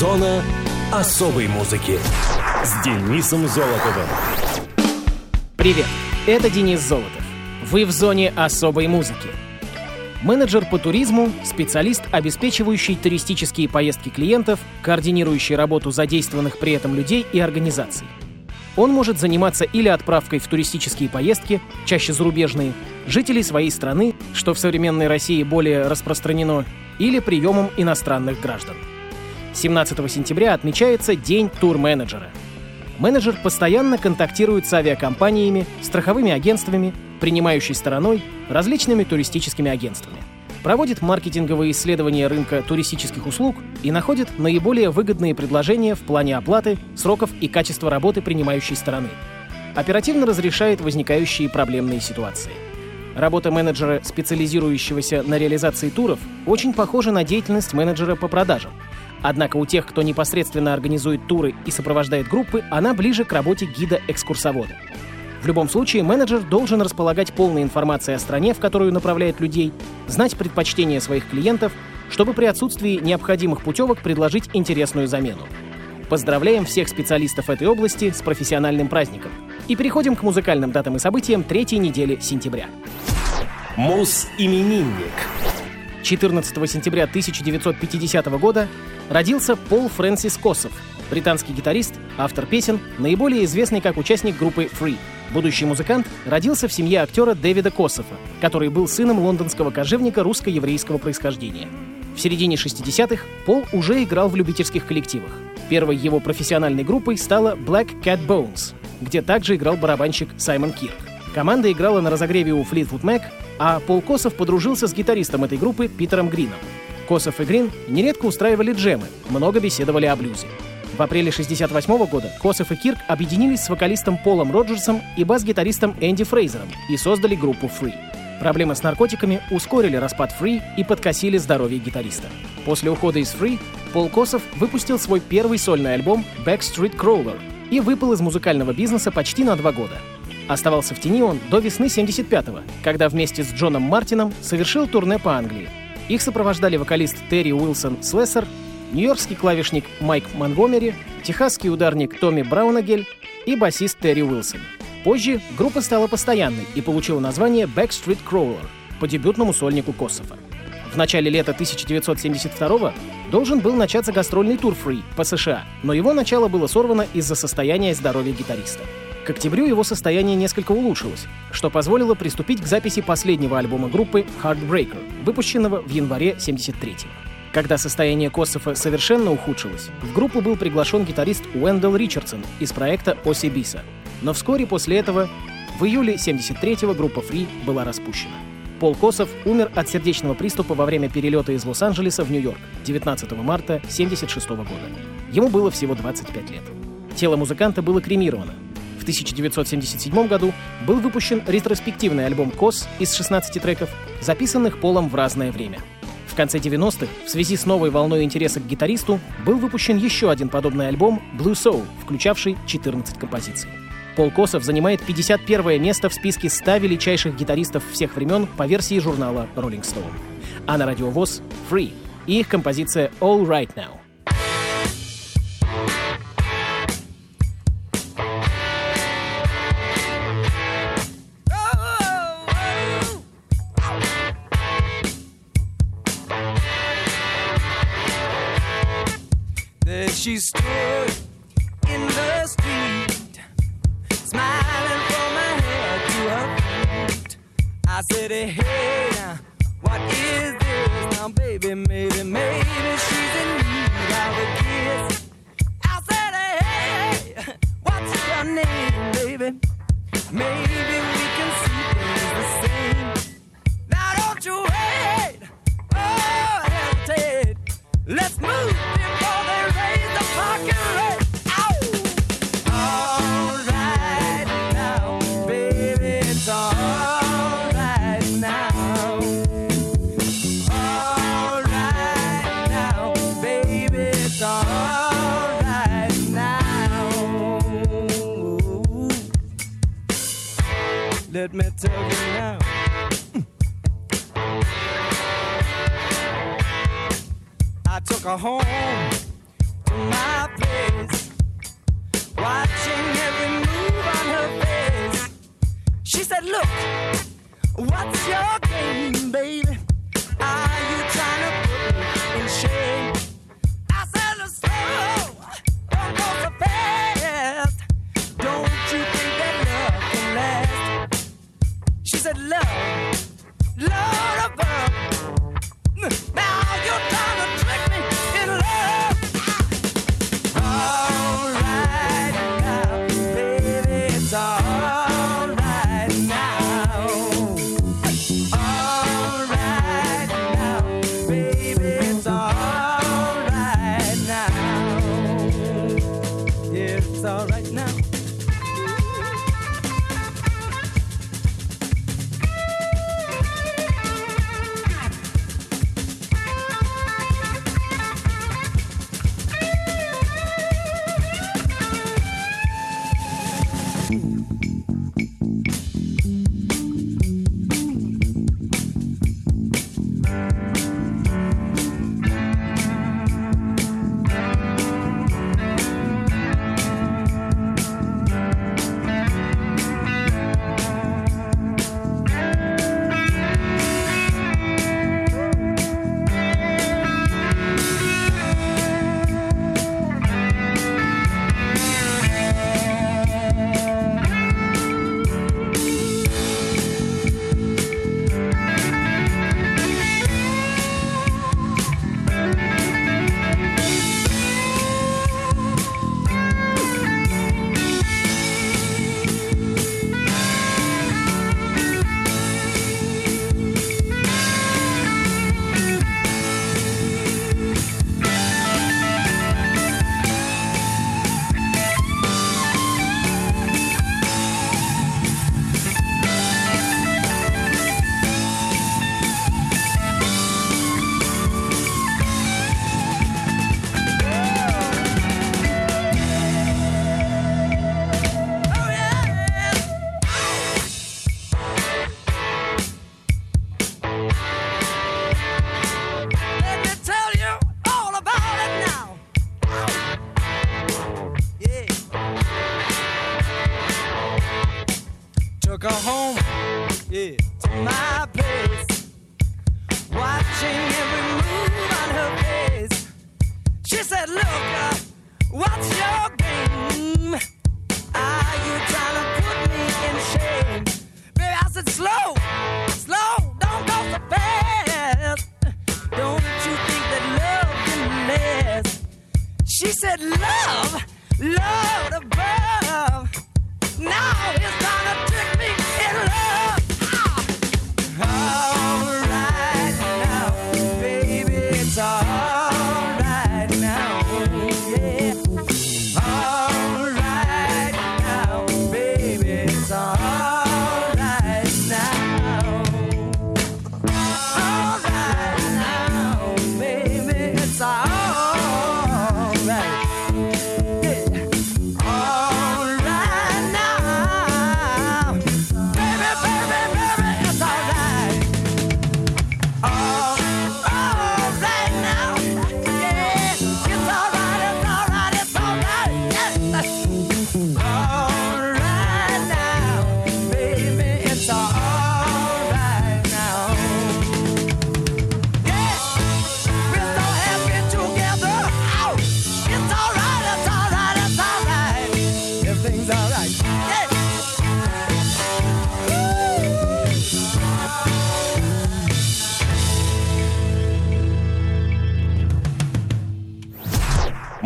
Зона особой музыки с Денисом Золотовым. Привет, это Денис Золотов. Вы в зоне особой музыки. Менеджер по туризму — специалист, обеспечивающий туристические поездки клиентов, координирующий работу задействованных при этом людей и организаций. Он может заниматься или отправкой в туристические поездки, чаще зарубежные, жителей своей страны, что в современной России более распространено, или приемом иностранных граждан. 17 сентября отмечается День турменеджера. Менеджер постоянно контактирует с авиакомпаниями, страховыми агентствами, принимающей стороной, различными туристическими агентствами. Проводит маркетинговые исследования рынка туристических услуг и находит наиболее выгодные предложения в плане оплаты, сроков и качества работы принимающей стороны. Оперативно разрешает возникающие проблемные ситуации. Работа менеджера, специализирующегося на реализации туров, очень похожа на деятельность менеджера по продажам – Однако у тех, кто непосредственно организует туры и сопровождает группы, она ближе к работе гида-экскурсовода. В любом случае, менеджер должен располагать полной информацией о стране, в которую направляет людей, знать предпочтения своих клиентов, чтобы при отсутствии необходимых путевок предложить интересную замену. Поздравляем всех специалистов этой области с профессиональным праздником. И переходим к музыкальным датам и событиям третьей недели сентября. Мус-именинник. 14 сентября 1950 года родился Пол Фрэнсис Косов, британский гитарист, автор песен, наиболее известный как участник группы Free. Будущий музыкант родился в семье актера Дэвида Кософа, который был сыном лондонского кожевника русско-еврейского происхождения. В середине 60-х Пол уже играл в любительских коллективах. Первой его профессиональной группой стала Black Cat Bones, где также играл барабанщик Саймон Кирк. Команда играла на разогреве у Fleetwood Mac, а Пол Косов подружился с гитаристом этой группы Питером Грином. Косов и Грин нередко устраивали джемы, много беседовали о блюзе. В апреле 1968 года Косов и Кирк объединились с вокалистом Полом Роджерсом и бас-гитаристом Энди Фрейзером и создали группу Free. Проблемы с наркотиками ускорили распад Free и подкосили здоровье гитариста. После ухода из Free Пол Косов выпустил свой первый сольный альбом Backstreet Crawler и выпал из музыкального бизнеса почти на два года. Оставался в тени он до весны 75-го, когда вместе с Джоном Мартином совершил турне по Англии. Их сопровождали вокалист Терри Уилсон Слессер, нью-йоркский клавишник Майк Монгомери, техасский ударник Томми Браунагель и басист Терри Уилсон. Позже группа стала постоянной и получила название Backstreet Crawler по дебютному сольнику Кософа. В начале лета 1972 должен был начаться гастрольный тур Free по США, но его начало было сорвано из-за состояния здоровья гитариста. К октябрю его состояние несколько улучшилось, что позволило приступить к записи последнего альбома группы Heartbreaker, выпущенного в январе 73-го. Когда состояние Кософа совершенно ухудшилось, в группу был приглашен гитарист Уэндел Ричардсон из проекта Оси Биса. Но вскоре после этого, в июле 73-го группа Free была распущена. Пол Косов умер от сердечного приступа во время перелета из Лос-Анджелеса в Нью-Йорк 19 марта 1976 года. Ему было всего 25 лет. Тело музыканта было кремировано, в 1977 году был выпущен ретроспективный альбом «Кос» из 16 треков, записанных Полом в разное время. В конце 90-х, в связи с новой волной интереса к гитаристу, был выпущен еще один подобный альбом «Blue Soul», включавший 14 композиций. Пол Косов занимает 51 место в списке 100 величайших гитаристов всех времен по версии журнала Rolling Stone. А на радиовоз «Free» и их композиция «All Right Now». Podcast. I took her home to my place, watching every move on her face. She said, Look, what's your game, baby? Said love. He said, Love, Lord above, now is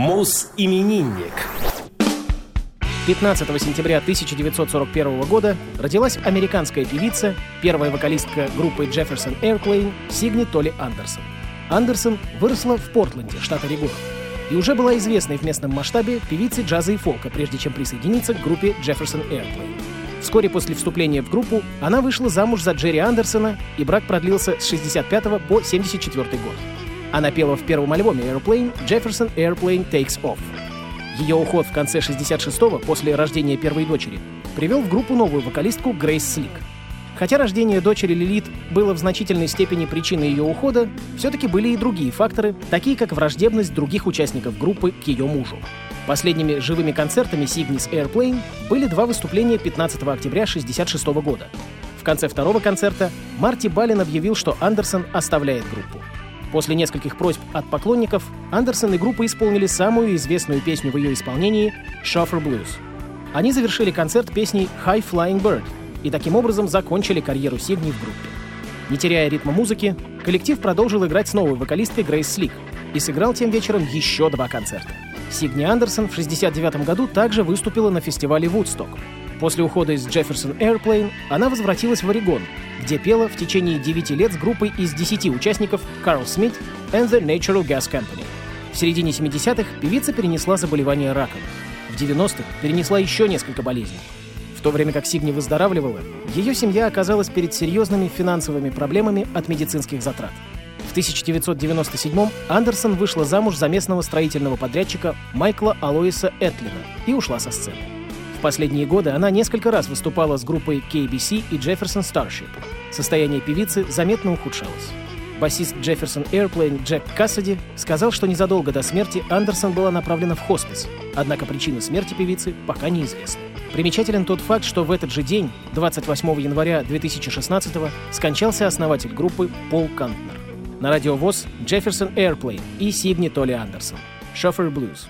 Мус-именинник. 15 сентября 1941 года родилась американская певица, первая вокалистка группы Jefferson Airplane Сигни Толи Андерсон. Андерсон выросла в Портленде, штат Орегон, и уже была известной в местном масштабе певицей джаза и фолка, прежде чем присоединиться к группе Jefferson Airplane. Вскоре после вступления в группу она вышла замуж за Джерри Андерсона, и брак продлился с 65 по 74 год. Она пела в первом альбоме Airplane Jefferson Airplane Takes Off. Ее уход в конце 66-го, после рождения первой дочери, привел в группу новую вокалистку Грейс Слик. Хотя рождение дочери Лилит было в значительной степени причиной ее ухода, все-таки были и другие факторы, такие как враждебность других участников группы к ее мужу. Последними живыми концертами Сигнис Airplane были два выступления 15 октября 1966 года. В конце второго концерта Марти Балин объявил, что Андерсон оставляет группу. После нескольких просьб от поклонников Андерсон и группа исполнили самую известную песню в ее исполнении «Shoffer Blues». Они завершили концерт песней «High Flying Bird», и таким образом закончили карьеру Сигни в группе. Не теряя ритма музыки, коллектив продолжил играть с новой вокалисткой Грейс Слик и сыграл тем вечером еще два концерта. Сигни Андерсон в 1969 году также выступила на фестивале Вудсток. После ухода из Jefferson Airplane она возвратилась в Орегон, где пела в течение 9 лет с группой из 10 участников Карл Смит and the Natural Gas Company. В середине 70-х певица перенесла заболевание раком. В 90-х перенесла еще несколько болезней то время как Сигни выздоравливала, ее семья оказалась перед серьезными финансовыми проблемами от медицинских затрат. В 1997 Андерсон вышла замуж за местного строительного подрядчика Майкла Алоиса Этлина и ушла со сцены. Последние годы она несколько раз выступала с группой KBC и Jefferson Starship. Состояние певицы заметно ухудшалось. Басист Jefferson Airplane Джек Кассади сказал, что незадолго до смерти Андерсон была направлена в хоспис, однако причина смерти певицы пока неизвестна. Примечателен тот факт, что в этот же день, 28 января 2016 скончался основатель группы Пол Кантнер. На радиовоз Jefferson Airplane и Сидни Толли Андерсон. Шофер Blues.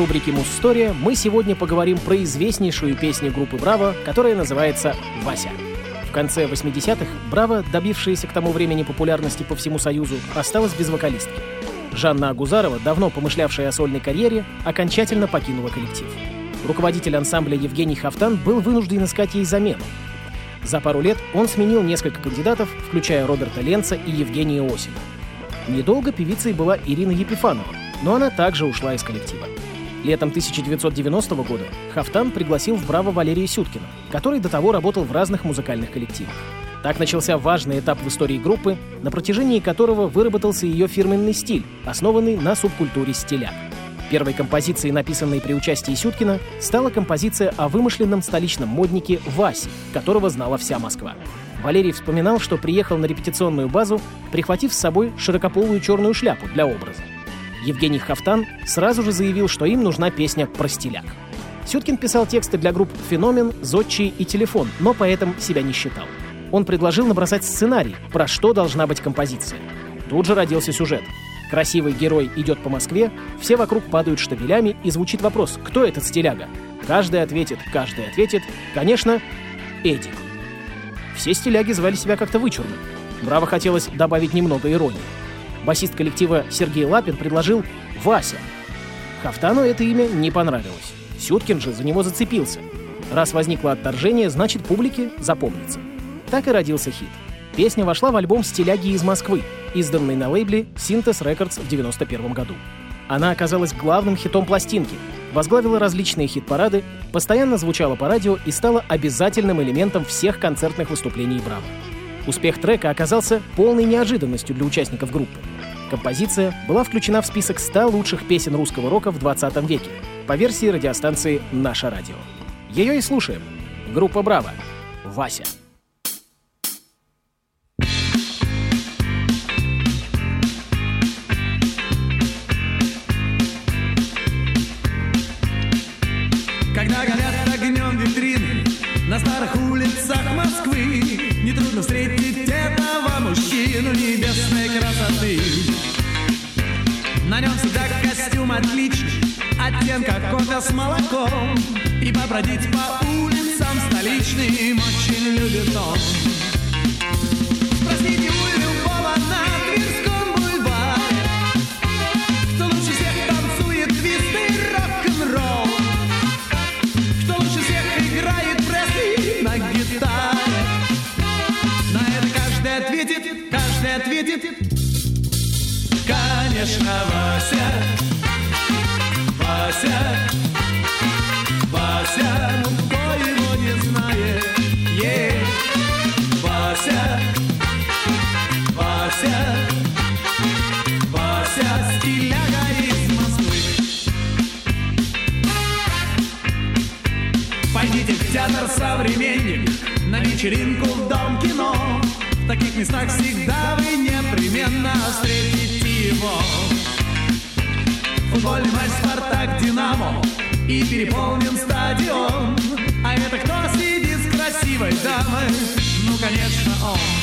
Рубрике «Муз-история» мы сегодня поговорим про известнейшую песню группы «Браво», которая называется «Вася». В конце 80-х «Браво», добившаяся к тому времени популярности по всему Союзу, осталась без вокалистки. Жанна Агузарова, давно помышлявшая о сольной карьере, окончательно покинула коллектив. Руководитель ансамбля Евгений Хафтан был вынужден искать ей замену. За пару лет он сменил несколько кандидатов, включая Роберта Ленца и Евгения Осина. Недолго певицей была Ирина Епифанова, но она также ушла из коллектива. Летом 1990 года Хафтан пригласил в «Браво» Валерия Сюткина, который до того работал в разных музыкальных коллективах. Так начался важный этап в истории группы, на протяжении которого выработался ее фирменный стиль, основанный на субкультуре стиля. Первой композицией, написанной при участии Сюткина, стала композиция о вымышленном столичном моднике Васе, которого знала вся Москва. Валерий вспоминал, что приехал на репетиционную базу, прихватив с собой широкополую черную шляпу для образа. Евгений Хафтан сразу же заявил, что им нужна песня про стиляк. Сюткин писал тексты для групп «Феномен», «Зодчий» и «Телефон», но поэтом себя не считал. Он предложил набросать сценарий, про что должна быть композиция. Тут же родился сюжет. Красивый герой идет по Москве, все вокруг падают штабелями, и звучит вопрос, кто этот стиляга? Каждый ответит, каждый ответит, конечно, Эдик. Все стиляги звали себя как-то вычурно. Браво хотелось добавить немного иронии. Басист коллектива Сергей Лапин предложил Вася. Хафтану это имя не понравилось. Сюткин же за него зацепился. Раз возникло отторжение, значит публике запомнится. Так и родился хит. Песня вошла в альбом «Стиляги из Москвы», изданный на лейбле Synthes Records в 1991 году. Она оказалась главным хитом пластинки, возглавила различные хит-парады, постоянно звучала по радио и стала обязательным элементом всех концертных выступлений «Браво». Успех трека оказался полной неожиданностью для участников группы. Композиция была включена в список 100 лучших песен русского рока в 20 веке по версии радиостанции «Наше радио». Ее и слушаем. Группа «Браво». Вася. Очень любит он. Спросите у на Тверском бульваре, кто лучше всех танцует твист рок-н-ролл. Кто лучше всех играет Пресли на гитаре? На это каждый ответит, каждый ответит. Конечно, Вася, Вася, Вася, театр «Современник», на вечеринку в Дом кино. В таких местах всегда вы непременно встретите его. Футбольный матч «Спартак», «Динамо» и переполнен стадион. А это кто сидит с красивой дамой? Ну, конечно, он.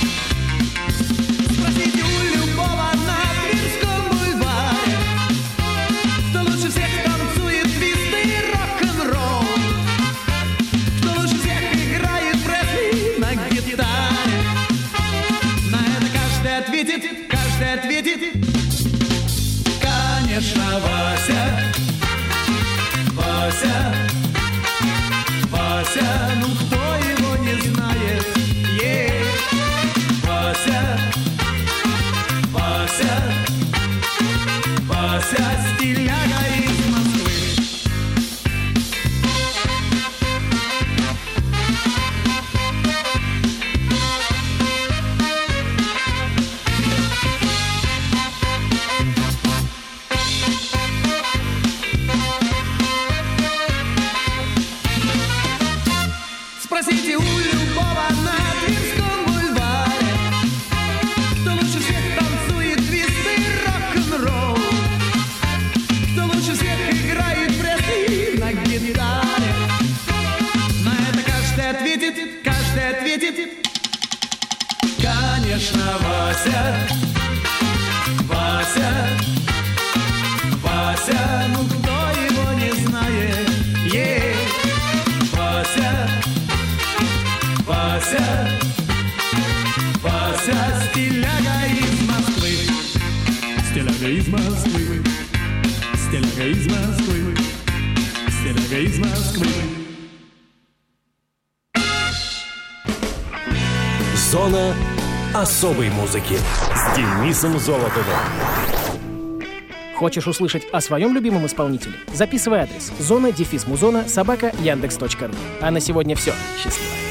Вася, Вася, стиляга из Москвы. Стиляга из Москвы, стиляга из Москвы, стиляга из Москвы. Зона особой музыки с Денисом Золотовым. Хочешь услышать о своем любимом исполнителе? Записывай адрес зона дефис музона собака яндекс.ру. А на сегодня все. Счастливо.